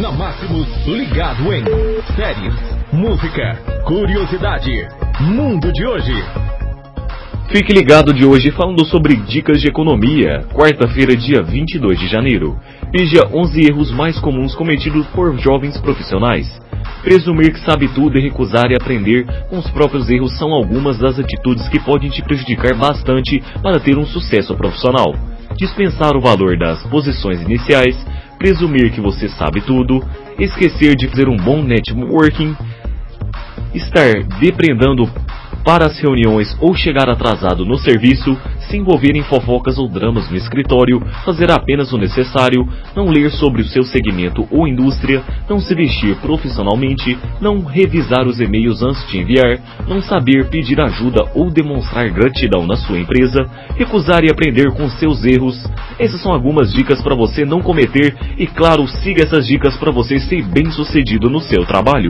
Na Máximos, ligado em séries, música, curiosidade, mundo de hoje. Fique ligado de hoje falando sobre dicas de economia. Quarta-feira, dia 22 de janeiro. Veja 11 erros mais comuns cometidos por jovens profissionais. Presumir que sabe tudo e recusar e aprender com os próprios erros são algumas das atitudes que podem te prejudicar bastante para ter um sucesso profissional. Dispensar o valor das posições iniciais, presumir que você sabe tudo, esquecer de fazer um bom networking, estar depredando para as reuniões ou chegar atrasado no serviço, se envolver em fofocas ou dramas no escritório, fazer apenas o necessário, não ler sobre o seu segmento ou indústria, não se vestir profissionalmente, não revisar os e-mails antes de enviar, não saber pedir ajuda ou demonstrar gratidão na sua empresa, recusar e aprender com seus erros. Essas são algumas dicas para você não cometer e, claro, siga essas dicas para você ser bem sucedido no seu trabalho.